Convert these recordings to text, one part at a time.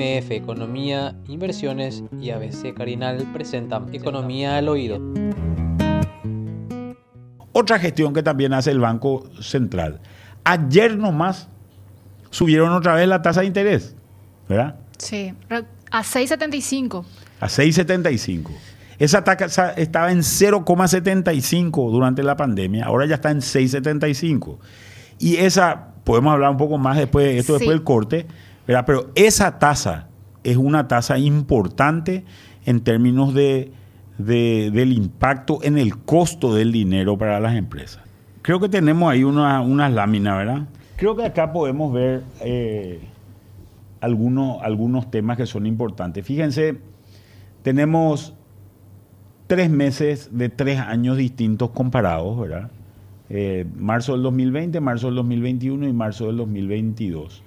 MF Economía, Inversiones y ABC Carinal presentan Economía al Oído. Otra gestión que también hace el Banco Central. Ayer nomás subieron otra vez la tasa de interés, ¿verdad? Sí, a 6,75. A 6,75. Esa tasa estaba en 0,75 durante la pandemia, ahora ya está en 6,75. Y esa, podemos hablar un poco más después, esto después del corte, pero esa tasa es una tasa importante en términos de, del impacto en el costo del dinero para las empresas. Creo que tenemos ahí unas una láminas, ¿verdad? Creo que acá podemos ver eh, algunos, algunos temas que son importantes. Fíjense, tenemos tres meses de tres años distintos comparados, ¿verdad? Eh, marzo del 2020, marzo del 2021 y marzo del 2022.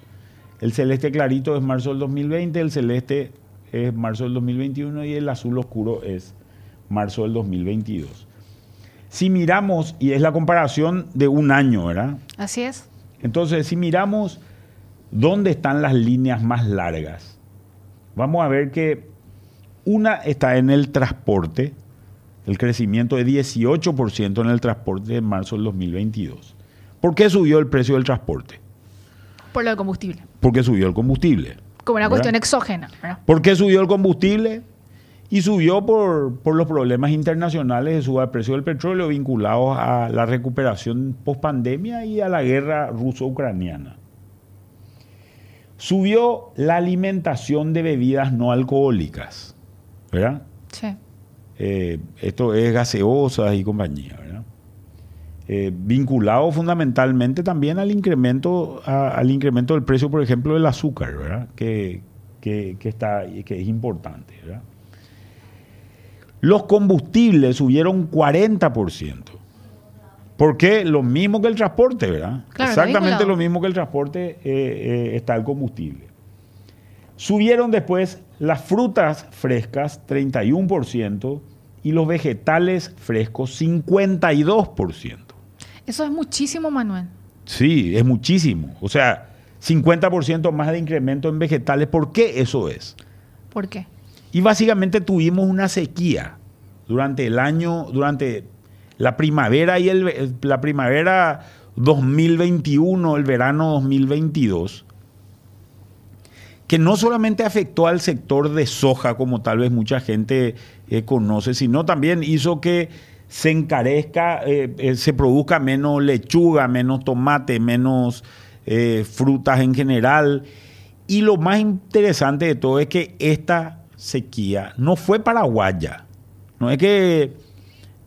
El celeste clarito es marzo del 2020, el celeste es marzo del 2021 y el azul oscuro es marzo del 2022. Si miramos, y es la comparación de un año, ¿verdad? Así es. Entonces, si miramos dónde están las líneas más largas, vamos a ver que una está en el transporte, el crecimiento de 18% en el transporte en marzo del 2022. ¿Por qué subió el precio del transporte? Por lo del combustible. Porque subió el combustible. Como una cuestión exógena. ¿Por qué subió el combustible? Y subió por, por los problemas internacionales de suba el precio del petróleo vinculados a la recuperación post-pandemia y a la guerra ruso-ucraniana. Subió la alimentación de bebidas no alcohólicas, ¿verdad? Sí. Eh, esto es gaseosas y compañía, ¿verdad? Eh, vinculado fundamentalmente también al incremento, al incremento del precio, por ejemplo, del azúcar, ¿verdad? Que, que, que, está, que es importante, ¿verdad? Los combustibles subieron 40%. ¿Por qué? Lo mismo que el transporte, ¿verdad? Exactamente lo mismo que el transporte eh, eh, está el combustible. Subieron después las frutas frescas 31% y los vegetales frescos 52%. Eso es muchísimo, Manuel. Sí, es muchísimo. O sea, 50% más de incremento en vegetales. ¿Por qué eso es? ¿Por qué? Y básicamente tuvimos una sequía durante el año, durante la primavera y el, la primavera 2021, el verano 2022, que no solamente afectó al sector de soja, como tal vez mucha gente eh, conoce, sino también hizo que se encarezca, eh, eh, se produzca menos lechuga, menos tomate, menos frutas en general. Y lo más interesante de todo es que esta sequía no fue paraguaya. No es que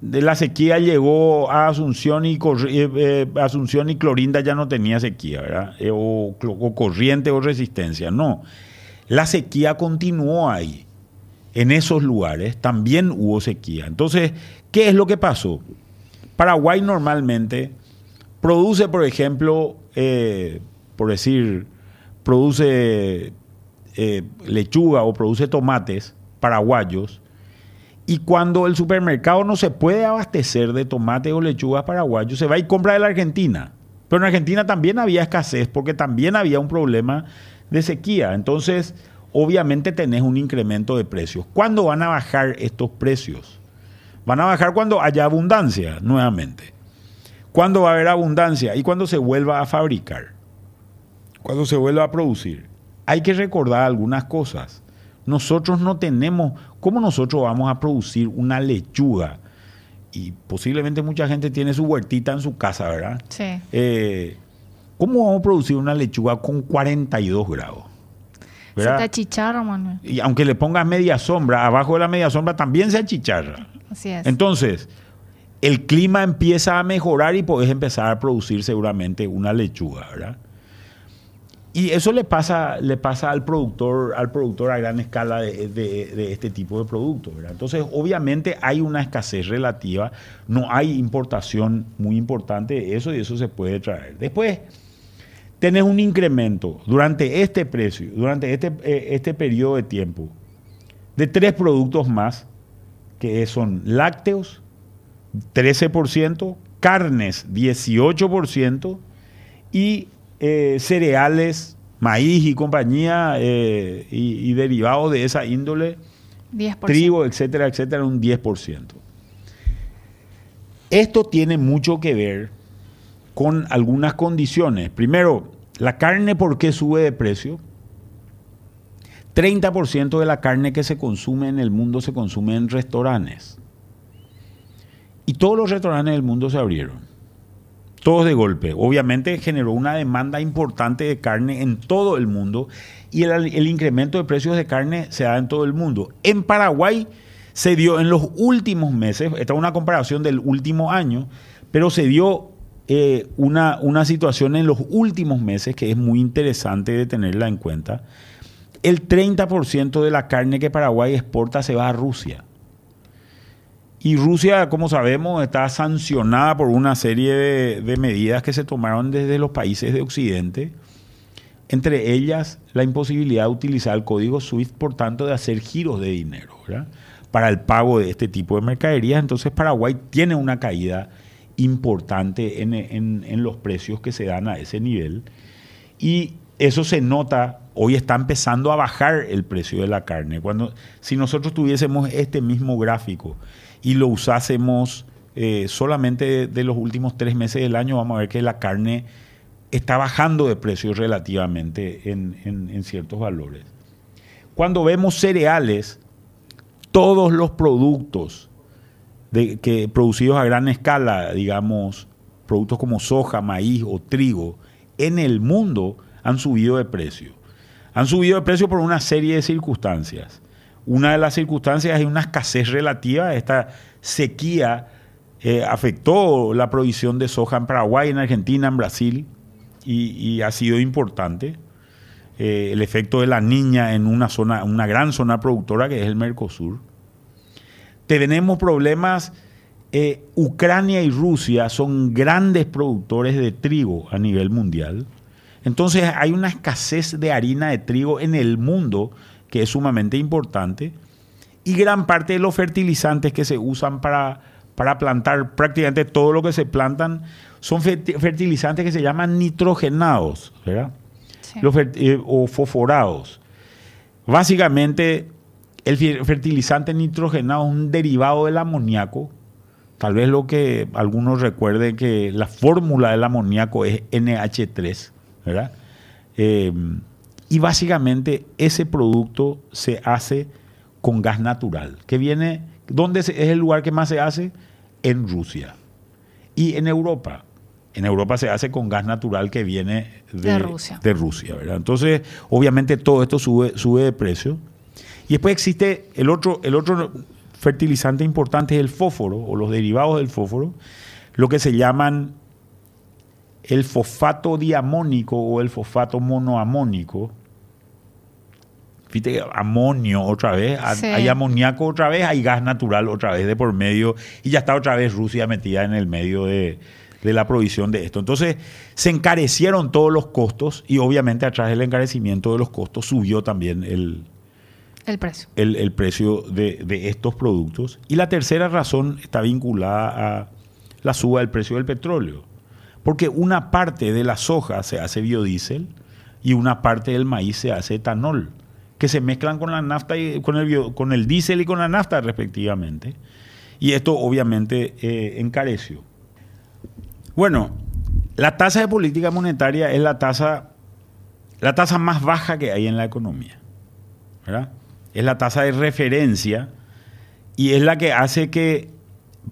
de la sequía llegó a Asunción y, eh, eh, Asunción y Clorinda ya no tenía sequía, ¿verdad? Eh, o, o, corriente o resistencia. No. La sequía continuó ahí. En esos lugares también hubo sequía. Entonces, ¿qué es lo que pasó? Paraguay normalmente produce, por ejemplo, por decir, produce lechuga o produce tomates paraguayos y cuando el supermercado no se puede abastecer de tomate o lechugas paraguayos, se va y compra de la Argentina. Pero en Argentina también había escasez porque también había un problema de sequía. Entonces, obviamente tenés un incremento de precios. ¿Cuándo van a bajar estos precios? Van a bajar cuando haya abundancia, nuevamente. ¿Cuándo va a haber abundancia? Y cuando se vuelva a fabricar. Cuando se vuelva a producir. Hay que recordar algunas cosas. Nosotros no tenemos, ¿cómo nosotros vamos a producir una lechuga? Y posiblemente mucha gente tiene su huertita en su casa, ¿verdad? Sí. Eh, ¿Cómo vamos a producir una lechuga con 42 grados? ¿Verdad? Se te achicharra, Manuel. Y aunque le pongas media sombra, abajo de la media sombra también se achicharra. Así es. Entonces, el clima empieza a mejorar y puedes empezar a producir seguramente una lechuga, ¿verdad? Y eso le pasa, le pasa al productor, al productor a gran escala de, este tipo de productos. Entonces, obviamente hay una escasez relativa, no hay importación muy importante de eso y eso se puede traer. Después, tenés un incremento durante este precio, durante este, eh, este periodo de tiempo, de tres productos más, que son lácteos, 13%, carnes, 18%, y eh, cereales maíz y compañía eh, y, y derivados de esa índole, 10%. trigo, etcétera, etcétera, un 10%. Esto tiene mucho que ver con algunas condiciones. Primero, la carne, ¿por qué sube de precio? 30% de la carne que se consume en el mundo se consume en restaurantes. Y todos los restaurantes del mundo se abrieron. Todos de golpe. Obviamente generó una demanda importante de carne en todo el mundo y el, el incremento de precios de carne se da en todo el mundo. En Paraguay se dio en los últimos meses, esta es una comparación del último año, pero se dio eh, una, una situación en los últimos meses que es muy interesante de tenerla en cuenta. El 30% de la carne que Paraguay exporta se va a Rusia. Y Rusia, como sabemos, está sancionada por una serie de, medidas que se tomaron desde los países de Occidente, entre ellas la imposibilidad de utilizar el código SWIFT, por tanto, de hacer giros de dinero para el pago de este tipo de mercaderías. Entonces Paraguay tiene una caída importante en, los precios que se dan a ese nivel. Y eso se nota, hoy está empezando a bajar el precio de la carne. Cuando, si nosotros tuviésemos este mismo gráfico y lo usásemos eh, solamente de, los últimos tres meses del año, vamos a ver que la carne está bajando de precio relativamente en, en, en ciertos valores. Cuando vemos cereales, todos los productos que, producidos a gran escala, digamos, productos como soja, maíz o trigo, en el mundo han subido de precio. Han subido de precio por una serie de circunstancias. Una de las circunstancias es una escasez relativa. Esta sequía eh, afectó la provisión de soja en Paraguay, en Argentina, en Brasil, y, y ha sido importante. Eh, el efecto de la niña en una zona, una gran zona productora que es el Mercosur. Tenemos problemas. Eh, Ucrania y Rusia son grandes productores de trigo a nivel mundial. Entonces hay una escasez de harina de trigo en el mundo que es sumamente importante. Y gran parte de los fertilizantes que se usan para, para plantar, prácticamente todo lo que se plantan, son fertilizantes que se llaman nitrogenados, ¿verdad? Sí. Los eh, o fosforados. Básicamente, el fertilizante nitrogenado es un derivado del amoníaco. Tal vez lo que algunos recuerden que la fórmula del amoníaco es NH3, ¿verdad? Eh, y básicamente ese producto se hace con gas natural, que viene, ¿dónde es el lugar que más se hace? En Rusia. Y en Europa. En Europa se hace con gas natural que viene de, de Rusia. De Rusia ¿verdad? Entonces, obviamente todo esto sube, sube de precio. Y después existe el otro, el otro fertilizante importante, es el fósforo, o los derivados del fósforo, lo que se llaman el fosfato diamónico o el fosfato monoamónico. Fíjate, amonio otra vez, sí. hay amoníaco otra vez, hay gas natural otra vez de por medio, y ya está otra vez Rusia metida en el medio de, de la provisión de esto. Entonces, se encarecieron todos los costos y obviamente a través del encarecimiento de los costos subió también el, el precio, el, precio de, de, estos productos. Y la tercera razón está vinculada a la suba del precio del petróleo. Porque una parte de la soja se hace biodiesel y una parte del maíz se hace etanol, que se mezclan con la nafta y con el, bio, con el diésel y con la nafta respectivamente. Y esto obviamente eh, encareció. Bueno, la tasa de política monetaria es la tasa, la tasa más baja que hay en la economía. ¿verdad? Es la tasa de referencia y es la que hace que,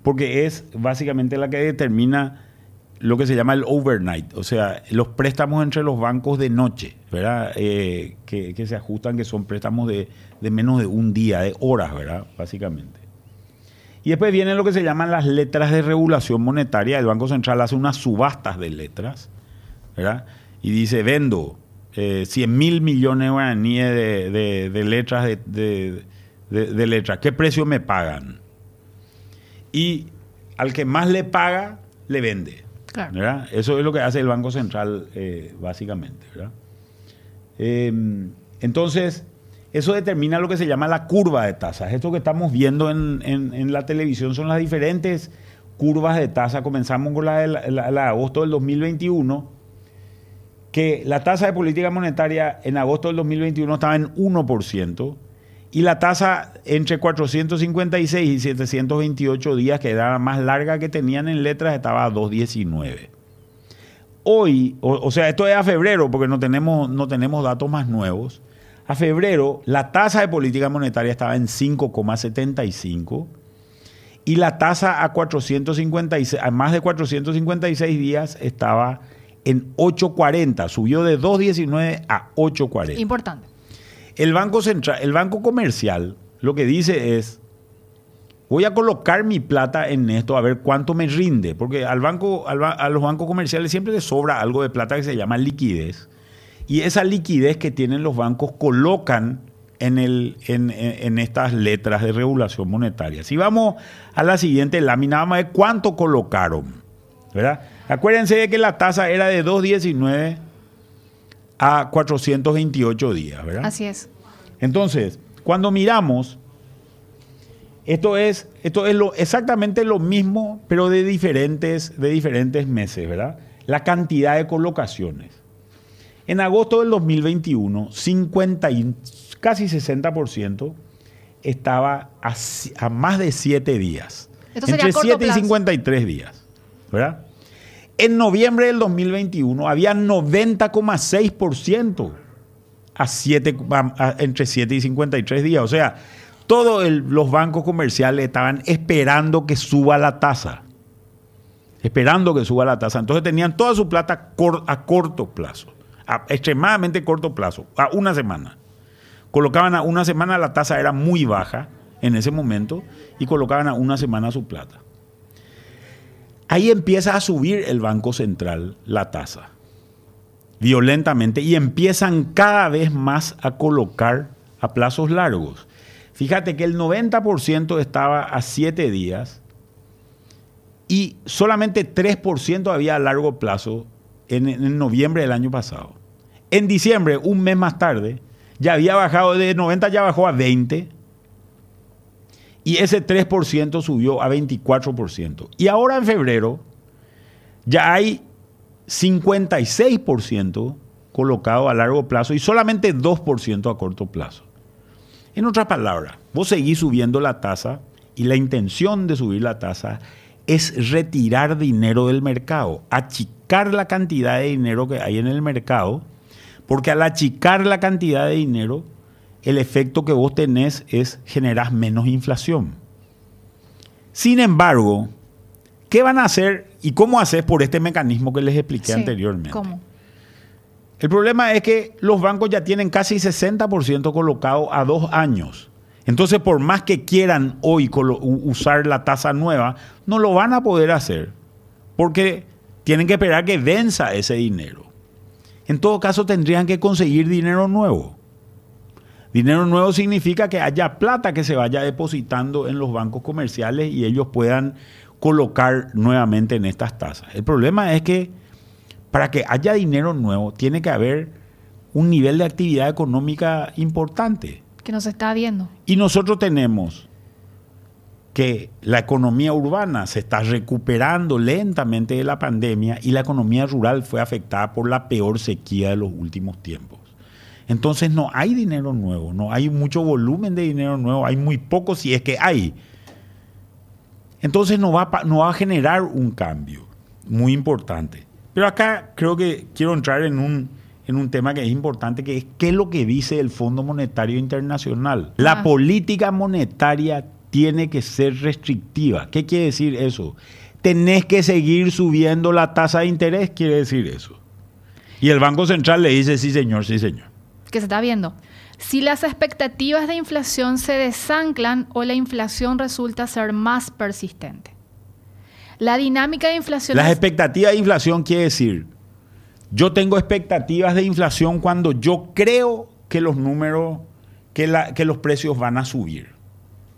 porque es básicamente la que determina lo que se llama el overnight, o sea, los préstamos entre los bancos de noche, ¿verdad? Eh, que, que, se ajustan, que son préstamos de, de, menos de un día, de horas, ¿verdad? Básicamente. Y después vienen lo que se llaman las letras de regulación monetaria. El Banco Central hace unas subastas de letras, ¿verdad? Y dice, vendo eh, 100 mil millones de guaraníes de, de, de letras, de, de letras. ¿Qué precio me pagan? Y al que más le paga, le vende. Claro. Eso es lo que hace el Banco Central eh, básicamente. Eh, entonces, eso determina lo que se llama la curva de tasas. Esto que estamos viendo en, en, en la televisión son las diferentes curvas de tasa. Comenzamos con la de, la, la de agosto del 2021, que la tasa de política monetaria en agosto del 2021 estaba en 1% y la tasa entre 456 y 728 días, que era la más larga que tenían en letras, estaba a 219. Hoy, o, sea, esto es a febrero porque no tenemos, no tenemos datos más nuevos. A febrero, la tasa de política monetaria estaba en 5,75 y la tasa a, 456, a más de 456 días estaba en 8.40, subió de 2.19 a 8.40. Importante. El Banco Central, el Banco Comercial, lo que dice es, voy a colocar mi plata en esto a ver cuánto me rinde, porque al banco, al ba- a los bancos comerciales siempre les sobra algo de plata que se llama liquidez, y esa liquidez que tienen los bancos colocan en, el, en, en- en estas letras de regulación monetaria. Si vamos a la siguiente lámina, vamos a ver cuánto colocaron, ¿verdad? Acuérdense de que la tasa era de 2.19 a 428 días, ¿verdad? Así es. Entonces, cuando miramos, esto es, esto es lo, exactamente lo mismo, pero de diferentes, de diferentes meses, ¿verdad? La cantidad de colocaciones. En agosto del 2021, 50 y casi 60% estaba a, más de 7 días. Esto entre corto 7 y plazo. 53 días, ¿verdad? En noviembre del 2021 había 90,6% a entre 7 y 53 días. O sea, todos los bancos comerciales estaban esperando que suba la tasa. Esperando que suba la tasa. Entonces tenían toda su plata a corto plazo, a extremadamente corto plazo, a una semana. Colocaban a una semana, la tasa era muy baja en ese momento, y colocaban a una semana su plata. Ahí empieza a subir el Banco Central la tasa violentamente y empiezan cada vez más a colocar a plazos largos. Fíjate que el 90% estaba a 7 días y solamente 3% había a largo plazo en, en noviembre del año pasado. En diciembre, un mes más tarde, ya había bajado de 90, ya bajó a 20 y ese 3% subió a 24%. Y ahora en febrero ya hay 56% colocado a largo plazo y solamente 2% a corto plazo. En otras palabras, vos seguís subiendo la tasa y la intención de subir la tasa es retirar dinero del mercado, achicar la cantidad de dinero que hay en el mercado, porque al achicar la cantidad de dinero, el efecto que vos tenés es generar menos inflación. Sin embargo, ¿qué van a hacer y cómo hacer por este mecanismo que les expliqué Sí, anteriormente? ¿Cómo? El problema es que los bancos ya tienen casi 60% colocado a dos años. Entonces, por más que quieran hoy usar la tasa nueva, no lo van a poder hacer porque tienen que esperar que venza ese dinero. En todo caso, tendrían que conseguir dinero nuevo. Dinero nuevo significa que haya plata que se vaya depositando en los bancos comerciales y ellos puedan colocar nuevamente en estas tasas. El problema es que para que haya dinero nuevo tiene que haber un nivel de actividad económica importante. Que nos está viendo. Y nosotros tenemos que la economía urbana se está recuperando lentamente de la pandemia y la economía rural fue afectada por la peor sequía de los últimos tiempos. Entonces no hay dinero nuevo, no hay mucho volumen de dinero nuevo, hay muy poco si es que hay. Entonces no va, a pa- no va a generar un cambio muy importante. Pero acá creo que quiero entrar en un, en un tema que es importante, que es qué es lo que dice el Fondo Monetario Internacional. La Ah. política monetaria tiene que ser restrictiva. ¿Qué quiere decir eso? Tenés que seguir subiendo la tasa de interés, quiere decir eso. Y el Banco Central le dice, sí señor, sí señor. Que se está viendo. Si las expectativas de inflación se desanclan o la inflación resulta ser más persistente. La dinámica de inflación Las expectativas de inflación quiere decir, yo tengo expectativas de inflación cuando yo creo que los números, que, la- que los precios van a subir,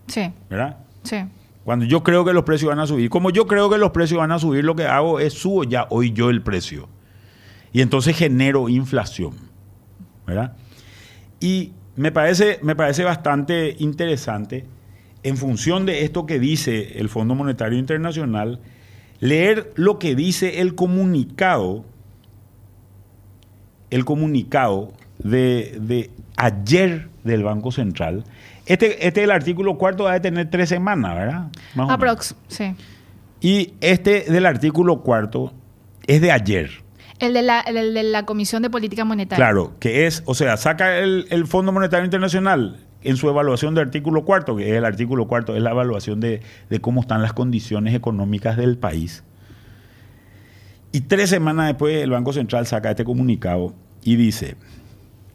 Sí, ¿verdad? sí. Cuando yo creo que los precios van a subir. Como yo creo que los precios van a subir, lo que hago es subo ya hoy yo el precio. Y entonces genero inflación, ¿verdad? Y me parece, me parece bastante interesante, en función de esto que dice el Fondo Monetario Internacional, leer lo que dice el comunicado el comunicado de, de ayer del Banco Central. Este, este el artículo cuarto va a tener tres semanas, ¿verdad? Más Aprox, sí. Y este del artículo cuarto es de ayer. El de, la, de la Comisión de Política Monetaria. Claro, que es, o sea, saca el, Fondo Monetario Internacional en su evaluación del artículo cuarto, que es el artículo cuarto, es la evaluación de, de cómo están las condiciones económicas del país. Y tres semanas después el Banco Central saca este comunicado y dice,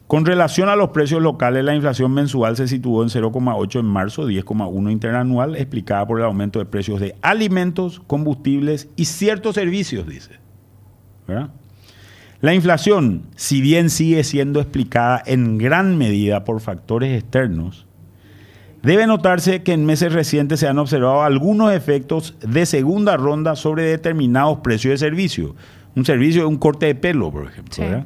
con relación a los precios locales, la inflación mensual se situó en 0,8 en marzo, 10,1 interanual, explicada por el aumento de precios de alimentos, combustibles y ciertos servicios, dice. La inflación, si bien sigue siendo explicada en gran medida por factores externos, debe notarse que en meses recientes se han observado algunos efectos de segunda ronda sobre determinados precios de servicio. Un servicio de un corte de pelo, por ejemplo.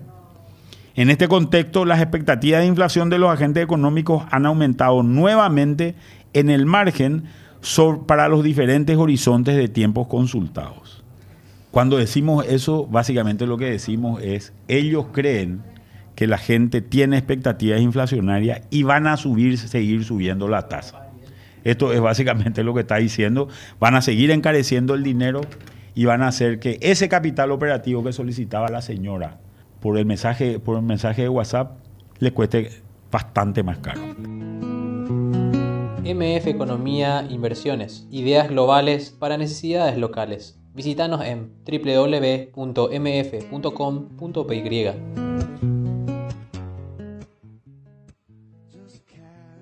En este contexto, las expectativas de inflación de los agentes económicos han aumentado nuevamente en el margen para los diferentes horizontes de tiempos consultados. Cuando decimos eso, básicamente lo que decimos es, ellos creen que la gente tiene expectativas inflacionarias y van a subir, seguir subiendo la tasa. Esto es básicamente lo que está diciendo. Van a seguir encareciendo el dinero y van a hacer que ese capital operativo que solicitaba la señora por el mensaje, por el mensaje de WhatsApp le cueste bastante más caro. MF Economía Inversiones. Ideas globales para necesidades locales. Visítanos en www.mf.com.py.